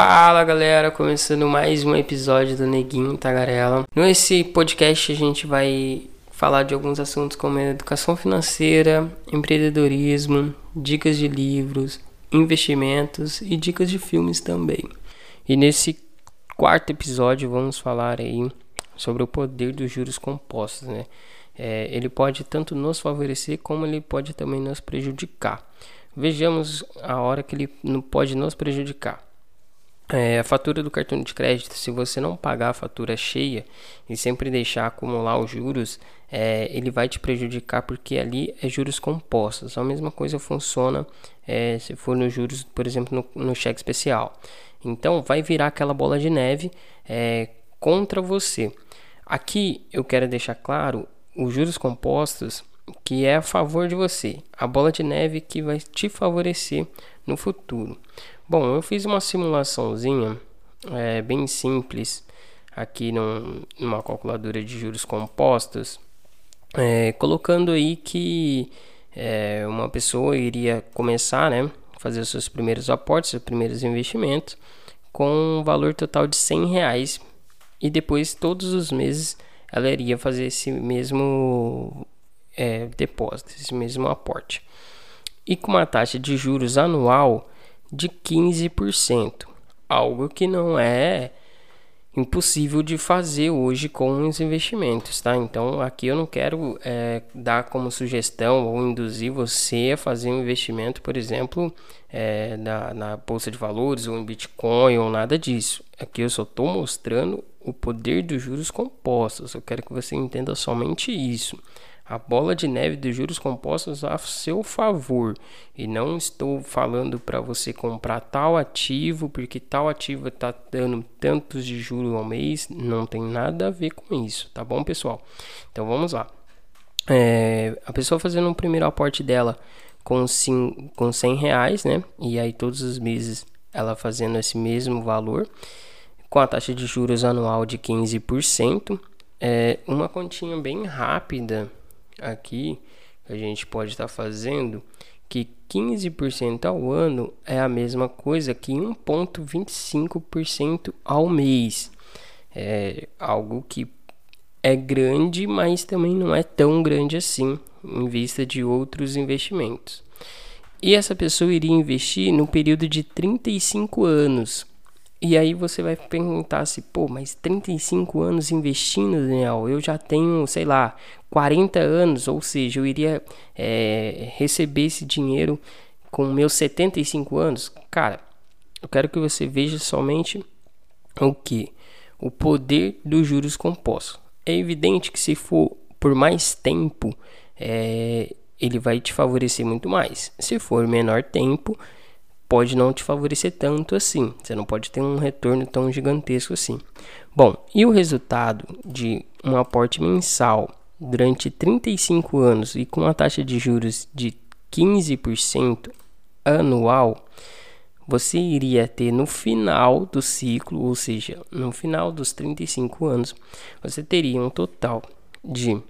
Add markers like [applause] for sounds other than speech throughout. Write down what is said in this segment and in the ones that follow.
Fala galera, começando mais um episódio do Neguinho Tagarela. Nesse podcast a gente vai falar de alguns assuntos como educação financeira, empreendedorismo, dicas de livros, investimentos e dicas de filmes também. E nesse quarto episódio vamos falar aí sobre o poder dos juros compostos, né? É, ele pode tanto nos favorecer como ele pode também nos prejudicar. Vejamos a hora que ele não pode nos prejudicar. É, a fatura do cartão de crédito, se você não pagar a fatura cheia e sempre deixar acumular os juros, é, ele vai te prejudicar porque ali é juros compostos. A mesma coisa funciona é, se for nos juros, por exemplo, no, no, cheque especial. Então vai virar aquela bola de neve é, contra você. Aqui eu quero deixar claro os juros compostos que é a favor de você, a bola de neve que vai te favorecer no futuro. Bom, eu fiz uma simulaçãozinha é, bem simples aqui num, numa calculadora de juros compostos, é, colocando aí que é, uma pessoa iria começar, né, fazer os seus primeiros aportes, seus primeiros investimentos, com um valor total de 100 reais e depois todos os meses ela iria fazer esse mesmo é, depósito, esse mesmo aporte. E com uma taxa de juros anual de 15%, algo que não é impossível de fazer hoje com os investimentos, tá? Então aqui eu não quero é, dar como sugestão ou induzir você a fazer um investimento, por exemplo, é, na, na bolsa de valores ou em Bitcoin ou nada disso. Aqui eu só estou mostrando o poder dos juros compostos. Eu quero que você entenda somente isso a bola de neve dos juros compostos a seu favor. E não estou falando para você comprar tal ativo, porque tal ativo está dando tantos de juros ao mês. Não tem nada a ver com isso, tá bom, pessoal? Então vamos lá. É, a pessoa fazendo um primeiro aporte dela com, sim, com 100 reais, né? E aí todos os meses ela fazendo esse mesmo valor, com a taxa de juros anual de 15%. É uma continha bem rápida aqui a gente pode estar fazendo que 15% ao ano é a mesma coisa que 1,25% ao mês. É algo que é grande, mas também não é tão grande assim em vista de outros investimentos. E essa pessoa iria investir no período de 35 anos, e aí você vai perguntar se, pô, mas 35 anos investindo, Daniel, eu já tenho, sei lá, 40 anos, ou seja, eu iria é, receber esse dinheiro com meus 75 anos. Cara, eu quero que você veja somente o que? O poder dos juros compostos. É evidente que se for por mais tempo, é, ele vai te favorecer muito mais. Se for menor tempo, pode não te favorecer tanto assim. Você não pode ter um retorno tão gigantesco assim. Bom, e o resultado de um aporte mensal durante 35 anos e com uma taxa de juros de 15% anual, você iria ter no final do ciclo, ou seja, no final dos 35 anos, você teria um total de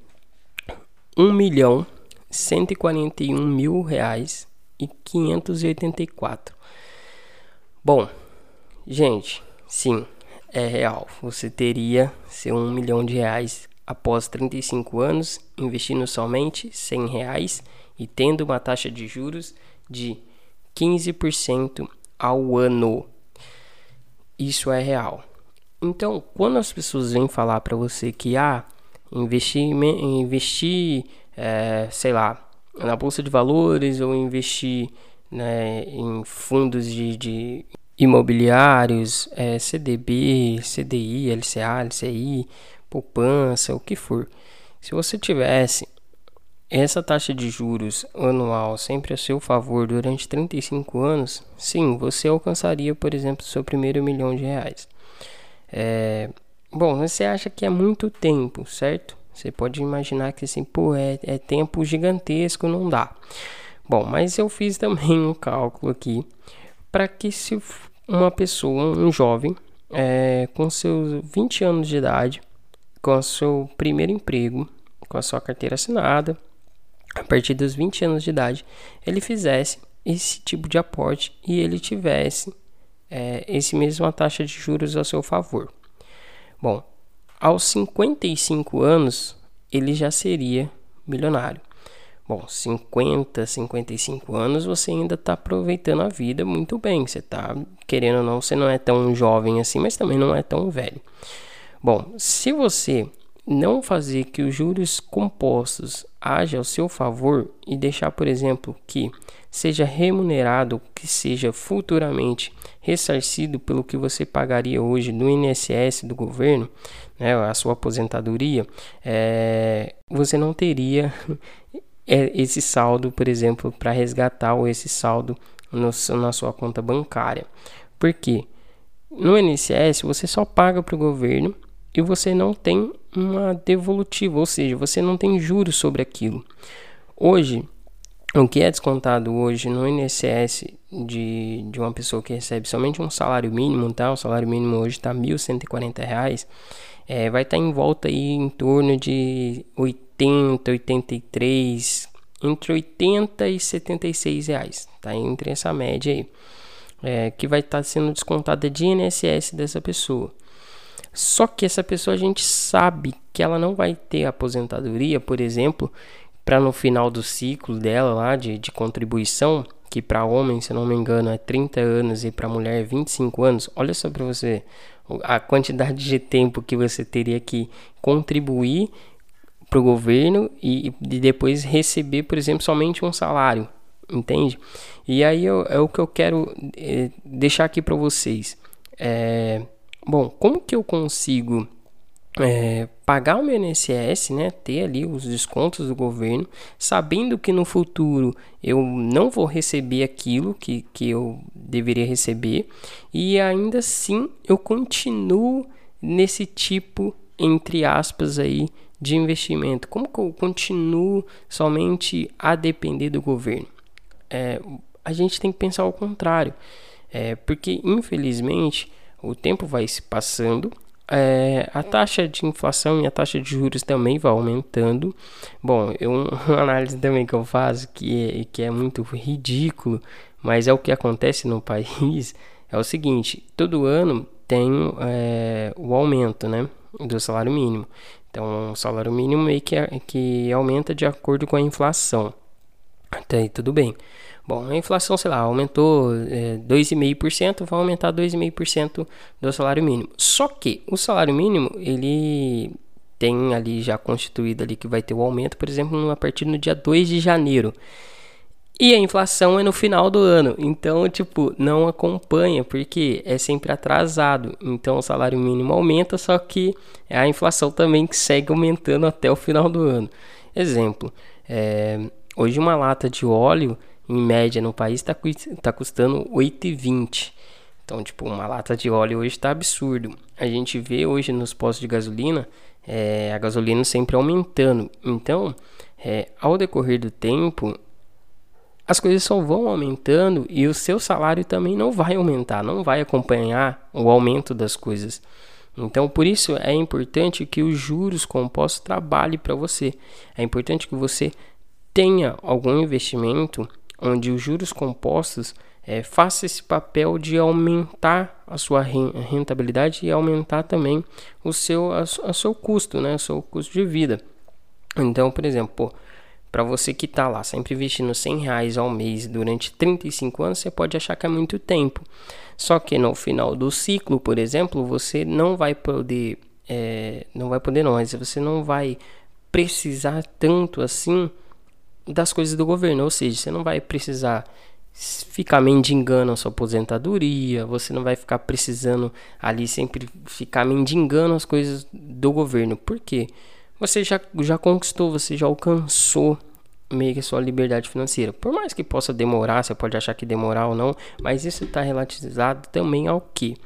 1 milhão 141 mil reais e 584. Bom, gente, sim, é real. Você teria seu um milhão de reais após 35 anos, investindo somente 100 reais e tendo uma taxa de juros de 15% ao ano. Isso é real. Então, quando as pessoas vêm falar para você que ah, investir, investir é, sei lá, na bolsa de valores ou investir né, em fundos de, de imobiliários, é, CDB, CDI, LCA, LCI, poupança, o que for. Se você tivesse essa taxa de juros anual sempre a seu favor durante 35 anos, sim, você alcançaria, por exemplo, seu primeiro milhão de reais. É, bom, você acha que é muito tempo, certo? Você pode imaginar que assim, pô, é, é tempo gigantesco, não dá. Bom, mas eu fiz também um cálculo aqui para que se uma pessoa, um jovem, é, com seus 20 anos de idade, com o seu primeiro emprego, com a sua carteira assinada, a partir dos 20 anos de idade, ele fizesse esse tipo de aporte e ele tivesse é, esse mesma taxa de juros a seu favor. Bom, aos 55 anos ele já seria milionário. Bom, 50, 55 anos você ainda está aproveitando a vida muito bem. Você está querendo ou não, você não é tão jovem assim, mas também não é tão velho. Bom, se você não fazer que os juros compostos haja ao seu favor e deixar, por exemplo, que seja remunerado, que seja futuramente ressarcido pelo que você pagaria hoje no INSS do governo, né, a sua aposentadoria, é, você não teria [laughs] é, esse saldo, por exemplo, para resgatar ou esse saldo no, na sua conta bancária. Por quê? No INSS você só paga para o governo e você não tem uma devolutiva, ou seja, você não tem juros sobre aquilo. Hoje, o que é descontado hoje no INSS de, de uma pessoa que recebe somente um salário mínimo, tá? O salário mínimo hoje está R$ 1.140, é, vai estar tá em volta aí em torno de 80, 83, entre 80 e 76 reais, tá? Entre essa média aí, é, que vai estar tá sendo descontada de INSS dessa pessoa. Só que essa pessoa a gente sabe que ela não vai ter aposentadoria, por exemplo, para no final do ciclo dela lá de, de contribuição, que para homem, se não me engano, é 30 anos e para mulher é 25 anos. Olha só para você a quantidade de tempo que você teria que contribuir para o governo e, e, depois receber, por exemplo, somente um salário, entende? E aí eu, é o que eu quero é, deixar aqui para vocês. É, Bom, como que eu consigo é, pagar o meu INSS, né, ter ali os descontos do governo, sabendo que no futuro eu não vou receber aquilo que, que eu deveria receber e ainda assim eu continuo nesse tipo, entre aspas, aí, de investimento? Como que eu continuo somente a depender do governo? É, a gente tem que pensar ao contrário, é, porque infelizmente o tempo vai se passando, é, a taxa de inflação e a taxa de juros também vai aumentando. Bom, eu, [laughs] uma análise também que eu faço que é, que é muito ridículo, mas é o que acontece no [laughs] país, é o seguinte, todo ano tem é, o aumento né, do salário mínimo. Então, o salário mínimo meio que, que aumenta de acordo com a inflação. Até aí tudo bem. Bom, a inflação, sei lá, aumentou é, 2,5%, vai aumentar 2,5% do salário mínimo. Só que o salário mínimo, ele tem ali já constituído ali que vai ter o aumento, por exemplo, a partir do dia 2 de janeiro. E a inflação é no final do ano, então, tipo, não acompanha, porque é sempre atrasado. Então, o salário mínimo aumenta, só que a inflação também segue aumentando até o final do ano. Exemplo, é, hoje uma lata de óleo em média no país está tá custando 8,20. Então, tipo, uma lata de óleo hoje está absurdo. A gente vê hoje nos postos de gasolina é, a gasolina sempre aumentando. Então, é, ao decorrer do tempo, as coisas só vão aumentando e o seu salário também não vai aumentar, não vai acompanhar o aumento das coisas. Então, por isso é importante que os juros compostos trabalhem para você. É importante que você tenha algum investimento onde os juros compostos é, faça esse papel de aumentar a sua rentabilidade e aumentar também o seu, a, a seu custo, né, o seu custo de vida. Então, por exemplo, para você que está lá sempre investindo 100 reais ao mês durante 35 anos, você pode achar que é muito tempo. Só que no final do ciclo, por exemplo, você não vai poder, é, não vai poder não, mas você não vai precisar tanto assim das coisas do governo, ou seja, você não vai precisar ficar mendigando a sua aposentadoria, você não vai ficar precisando ali sempre ficar mendigando as coisas do governo. Por quê? Você já, já conquistou, você já alcançou meio que a sua liberdade financeira. Por mais que possa demorar, você pode achar que demorar ou não, mas isso está relativizado também ao que?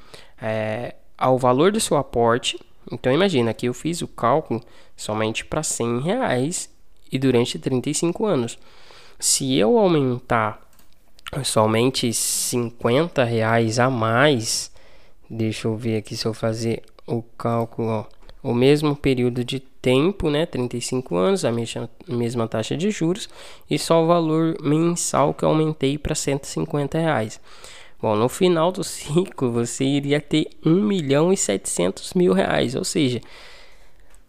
É, ao valor do seu aporte. Então imagina que eu fiz o cálculo somente para 100 reais e durante 35 anos. Se eu aumentar somente 50 reais a mais, deixa eu ver aqui se eu fazer o cálculo, ó, o mesmo período de tempo, né, 35 anos, a mesma, mesma taxa de juros e só o valor mensal que eu aumentei para 150 reais. Bom, no final do [laughs] ciclo você iria ter 1 milhão e 700 mil reais, ou seja,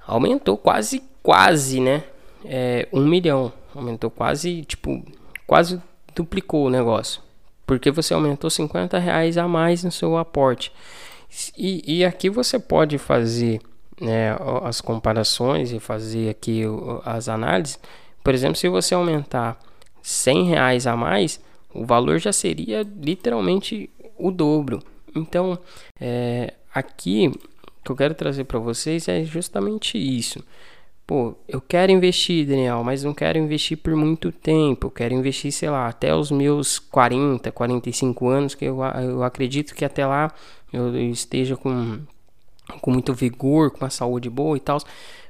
aumentou quase, quase, né? É, 1 milhão, aumentou quase, tipo, quase duplicou o negócio, porque você aumentou 50 reais a mais no seu aporte. E, e aqui você pode fazer né, as comparações e fazer aqui as análises. Por exemplo, se você aumentar 100 reais a mais, o valor já seria literalmente o dobro. Então, é, aqui que eu quero trazer para vocês é justamente isso. Pô, eu quero investir, Daniel, mas não quero investir por muito tempo. Eu quero investir, sei lá, até os meus 40, 45 anos, que eu, eu acredito que até lá eu esteja com, com muito vigor, com uma saúde boa e tal.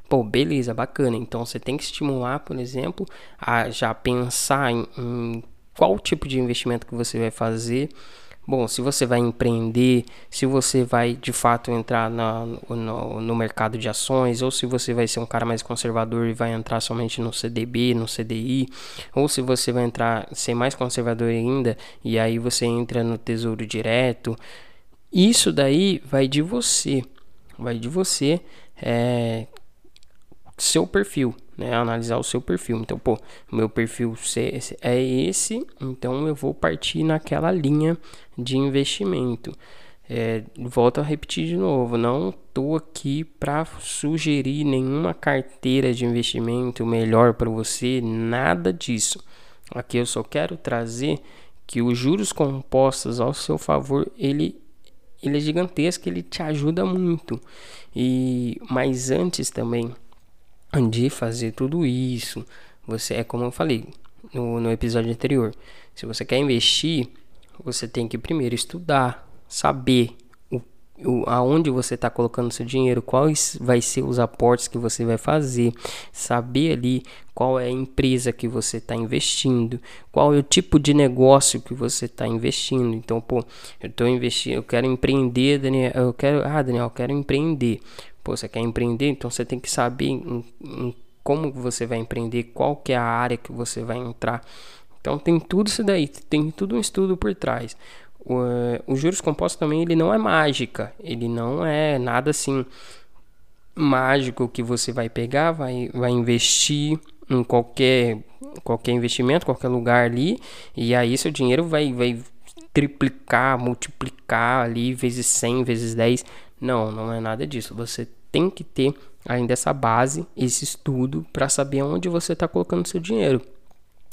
Pô, beleza, bacana. Então você tem que estimular, por exemplo, a já pensar em, em qual tipo de investimento que você vai fazer. Bom, se você vai empreender, se você vai de fato entrar na, no, no, mercado de ações, ou se você vai ser um cara mais conservador e vai entrar somente no CDB, no CDI, ou se você vai entrar ser mais conservador ainda e aí você entra no Tesouro Direto. Isso daí vai de você, vai de você, é, seu perfil né, analisar o seu perfil. Então, pô, meu perfil é esse, então eu vou partir naquela linha de investimento. É, volto a repetir de novo, não estou aqui para sugerir nenhuma carteira de investimento melhor para você, nada disso. Aqui eu só quero trazer que os juros compostos ao seu favor, ele ele é gigantesco, ele te ajuda muito. E mas antes também de fazer tudo isso, você é como eu falei no, no episódio anterior. Se você quer investir, você tem que primeiro estudar, saber o, o, aonde você está colocando seu dinheiro, quais vai ser os aportes que você vai fazer, saber ali qual é a empresa que você está investindo, qual é o tipo de negócio que você está investindo. Então, pô, eu estou investindo, eu quero empreender, Daniel, eu quero, ah, Daniel, eu quero empreender. Pô, você quer empreender, então você tem que saber em, em como você vai empreender, qual que é a área que você vai entrar. Então tem tudo isso daí, tem tudo um estudo por trás. O, o juros compostos também ele não é mágica, ele não é nada assim mágico que você vai pegar, vai, vai investir em qualquer qualquer investimento, qualquer lugar ali, e aí seu dinheiro vai, vai triplicar, multiplicar ali vezes 100, vezes 10. Não, não é nada disso. Você tem que ter ainda essa base, esse estudo para saber onde você está colocando seu dinheiro.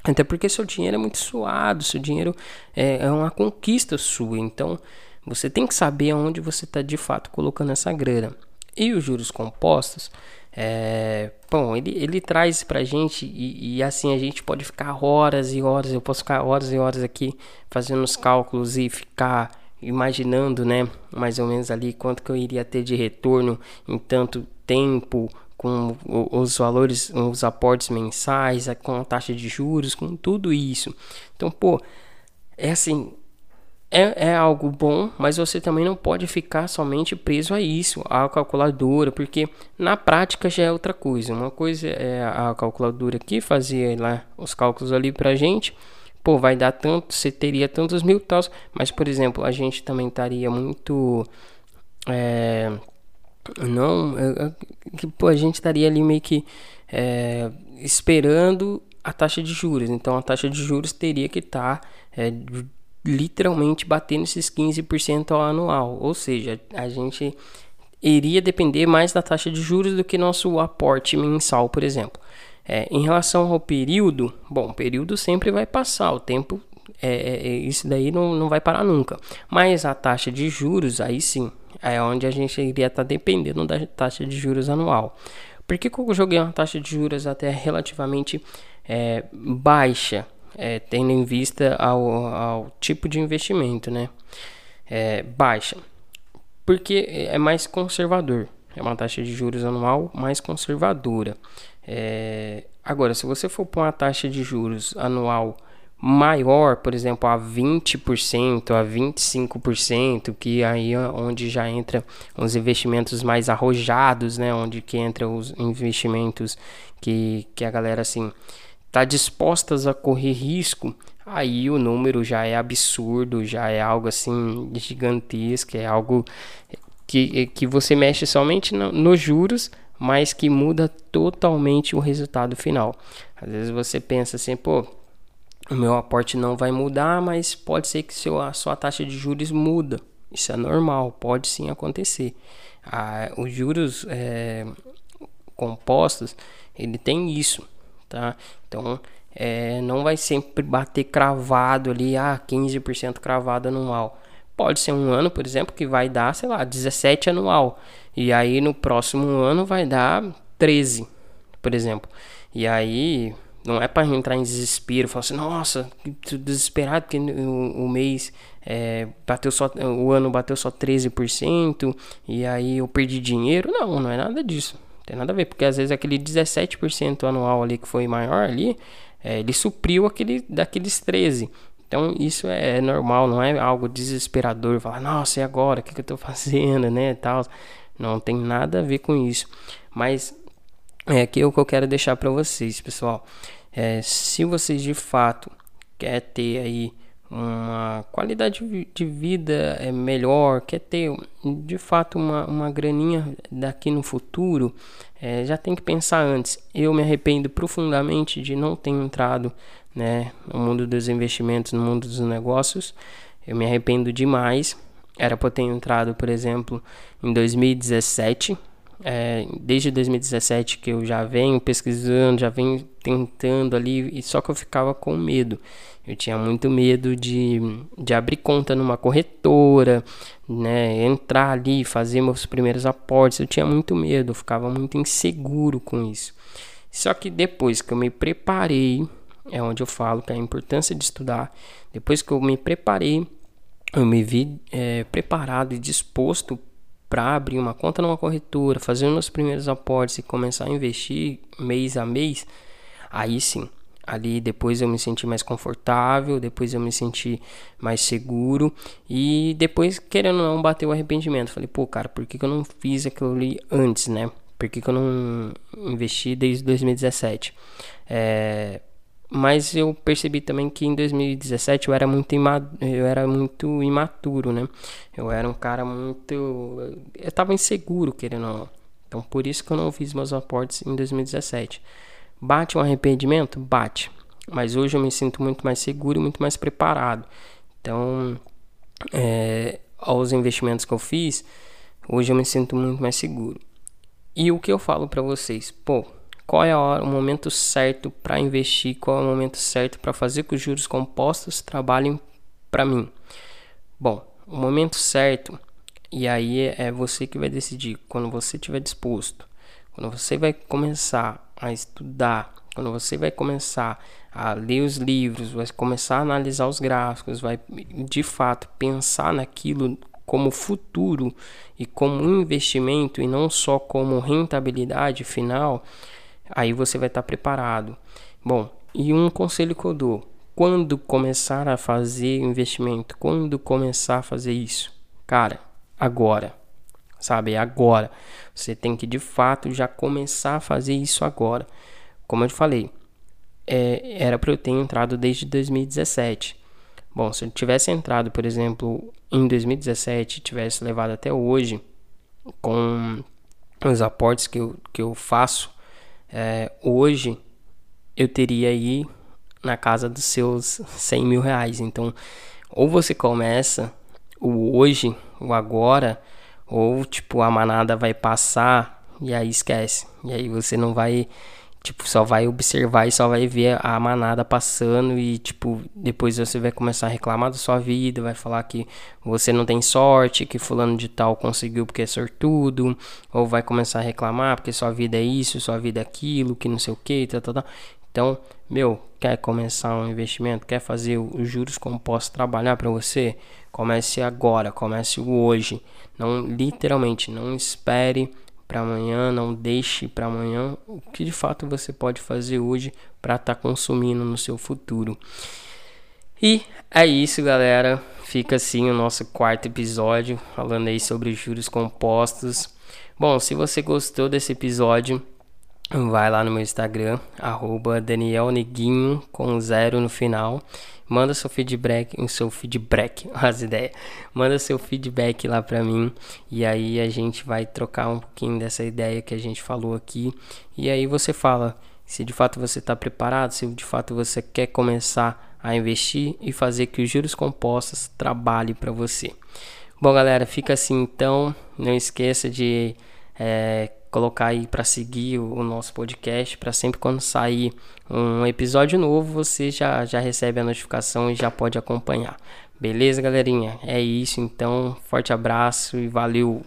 Até porque seu dinheiro é muito suado, seu dinheiro é, é uma conquista sua. Então você tem que saber onde você está de fato colocando essa grana. E os juros compostos, é, bom, ele, ele traz pra gente e, e, assim a gente pode ficar horas e horas, eu posso ficar horas e horas aqui fazendo os cálculos e ficar imaginando, né, mais ou menos ali quanto que eu iria ter de retorno em tanto tempo, com os valores, os aportes mensais, com a taxa de juros, com tudo isso. Então, pô, é assim, é, é algo bom, mas você também não pode ficar somente preso a isso, a calculadora, porque na prática já é outra coisa. Uma coisa é a calculadora aqui, fazer lá os cálculos ali pra gente, pô, vai dar tanto, você teria tantos mil tal, mas por exemplo, a gente também estaria muito. É, não, é, que pô, a gente estaria ali meio que é, esperando a taxa de juros, então a taxa de juros teria que estar tá, é, literalmente batendo esses 15% ao anual, ou seja, a gente iria depender mais da taxa de juros do que nosso aporte mensal, por exemplo. É, em relação ao período, bom, período sempre vai passar, o tempo, é, é, é, isso daí não, não vai parar nunca. Mas a taxa de juros, aí sim, é onde a gente iria estar tá dependendo da taxa de juros anual. Por que, que eu joguei uma taxa de juros até relativamente é, baixa, é, tendo em vista ao, ao, tipo de investimento, né? É, baixa, porque é mais conservador. É uma taxa de juros anual mais conservadora. É, agora, se você for para uma taxa de juros anual maior, por exemplo, a 20%, a 25%, que aí é onde já entra os investimentos mais arrojados, né, onde que entra os investimentos que, que a galera assim tá dispostas a correr risco, aí o número já é absurdo, já é algo assim gigantesco, é algo que, que você mexe somente no, nos juros, mas que muda totalmente o resultado final. Às vezes você pensa assim, pô, o meu aporte não vai mudar, mas pode ser que seu, a sua taxa de juros muda. Isso é normal, pode sim acontecer. Ah, os juros é, compostos, ele tem isso, tá? Então, é, não vai sempre bater cravado ali, ah, 15% cravado anual. Pode ser um ano, por exemplo, que vai dar, sei lá, 17 anual. E aí no próximo ano vai dar 13, por exemplo. E aí não é para entrar em desespero, falar assim, nossa, desesperado porque o, o mês é, bateu só, o ano bateu só 13% e aí eu perdi dinheiro. Não, não é nada disso. Tem nada a ver, porque às vezes aquele 17% anual ali que foi maior ali, é, ele supriu aquele daqueles 13. Então isso é normal, não é algo desesperador, falar, nossa, e agora? O que, que eu tô [laughs] fazendo, né, tal. Não tem nada a ver com isso. Mas é aqui o que eu quero deixar para vocês, pessoal. É, se vocês de fato quer ter aí uma qualidade de vida é melhor, quer ter de fato uma, uma graninha daqui no futuro, é, já tem que pensar antes. Eu me arrependo profundamente de não ter entrado né, no mundo dos investimentos, no mundo dos negócios. Eu me arrependo demais. Era para ter entrado, por exemplo, em 2017 é, desde 2017 que eu já venho pesquisando, já venho tentando ali, e só que eu ficava com medo. Eu tinha muito medo de, de abrir conta numa corretora, né, entrar ali, fazer meus primeiros aportes. Eu tinha muito medo, eu ficava muito inseguro com isso. Só que depois que eu me preparei, é onde eu falo que é a importância de estudar. Depois que eu me preparei, eu me vi é, preparado e disposto para abrir uma conta numa corretora, fazer meus primeiros aportes e começar a investir mês a mês, aí sim, ali depois eu me senti mais confortável, depois eu me senti mais seguro e depois, querendo ou não, bateu o arrependimento. Falei, pô, cara, por que, que eu não fiz aquilo ali antes, né? Por que, que eu não investi desde 2017? É, mas eu percebi também que em 2017 eu era muito eu era muito imaturo, né? Eu era um cara muito eu tava inseguro, querendo ou não. Então por isso que eu não fiz meus aportes em 2017. Bate um arrependimento? Bate. Mas hoje eu me sinto muito mais seguro e muito mais preparado. Então, é, aos investimentos que eu fiz, hoje eu me sinto muito mais seguro. E o que eu falo para vocês? Pô, qual é hora, o momento certo para investir, qual é o momento certo para fazer que os juros compostos trabalhem para mim. Bom, o momento certo, e aí é você que vai decidir, quando você estiver disposto, quando você vai começar a estudar, quando você vai começar a ler os livros, vai começar a analisar os gráficos, vai de fato pensar naquilo como futuro e como investimento e não só como rentabilidade final, aí você vai estar preparado. Bom, e um conselho que eu dou: quando começar a fazer investimento, quando começar a fazer isso, cara, agora, sabe? Agora. Você tem que de fato já começar a fazer isso agora. Como eu te falei, é, era para eu ter entrado desde 2017. Bom, se eu tivesse entrado, por exemplo, em 2017, tivesse levado até hoje com os aportes que eu, que eu faço é, hoje eu teria aí na casa dos seus 100 mil reais. Então, ou você começa o hoje, o agora, ou tipo a manada vai passar e aí esquece. E aí você não vai Tipo, só vai observar e só vai ver a manada passando e, tipo, depois você vai começar a reclamar da sua vida, vai falar que você não tem sorte, que fulano de tal conseguiu porque é sortudo, ou vai começar a reclamar porque sua vida é isso, sua vida é aquilo, que não sei o que, tal, tal, tal. Então, meu, quer começar um investimento, quer fazer os juros compostos trabalhar para você? Comece agora, comece hoje. Não, literalmente, não espere para amanhã, não deixe para amanhã o que de fato você pode fazer hoje para estar tá consumindo no seu futuro. E é isso, galera. Fica assim o nosso quarto episódio falando aí sobre juros compostos. Bom, se você gostou desse episódio, vai lá no meu Instagram, arroba Daniel Neguinho, com zero no final. Manda seu feedback, o seu feedback, [laughs] as ideias. Manda seu feedback lá pra mim e aí a gente vai trocar um pouquinho dessa ideia que a gente falou aqui. E aí você fala se de fato você está preparado, se de fato você quer começar a investir e fazer que os juros compostos trabalhem para você. Bom, galera, fica assim então. Não esqueça de é, colocar aí para seguir o, nosso podcast, para sempre quando sair um episódio novo, você já, já recebe a notificação e já pode acompanhar. Beleza, galerinha? É isso então. Forte abraço e valeu!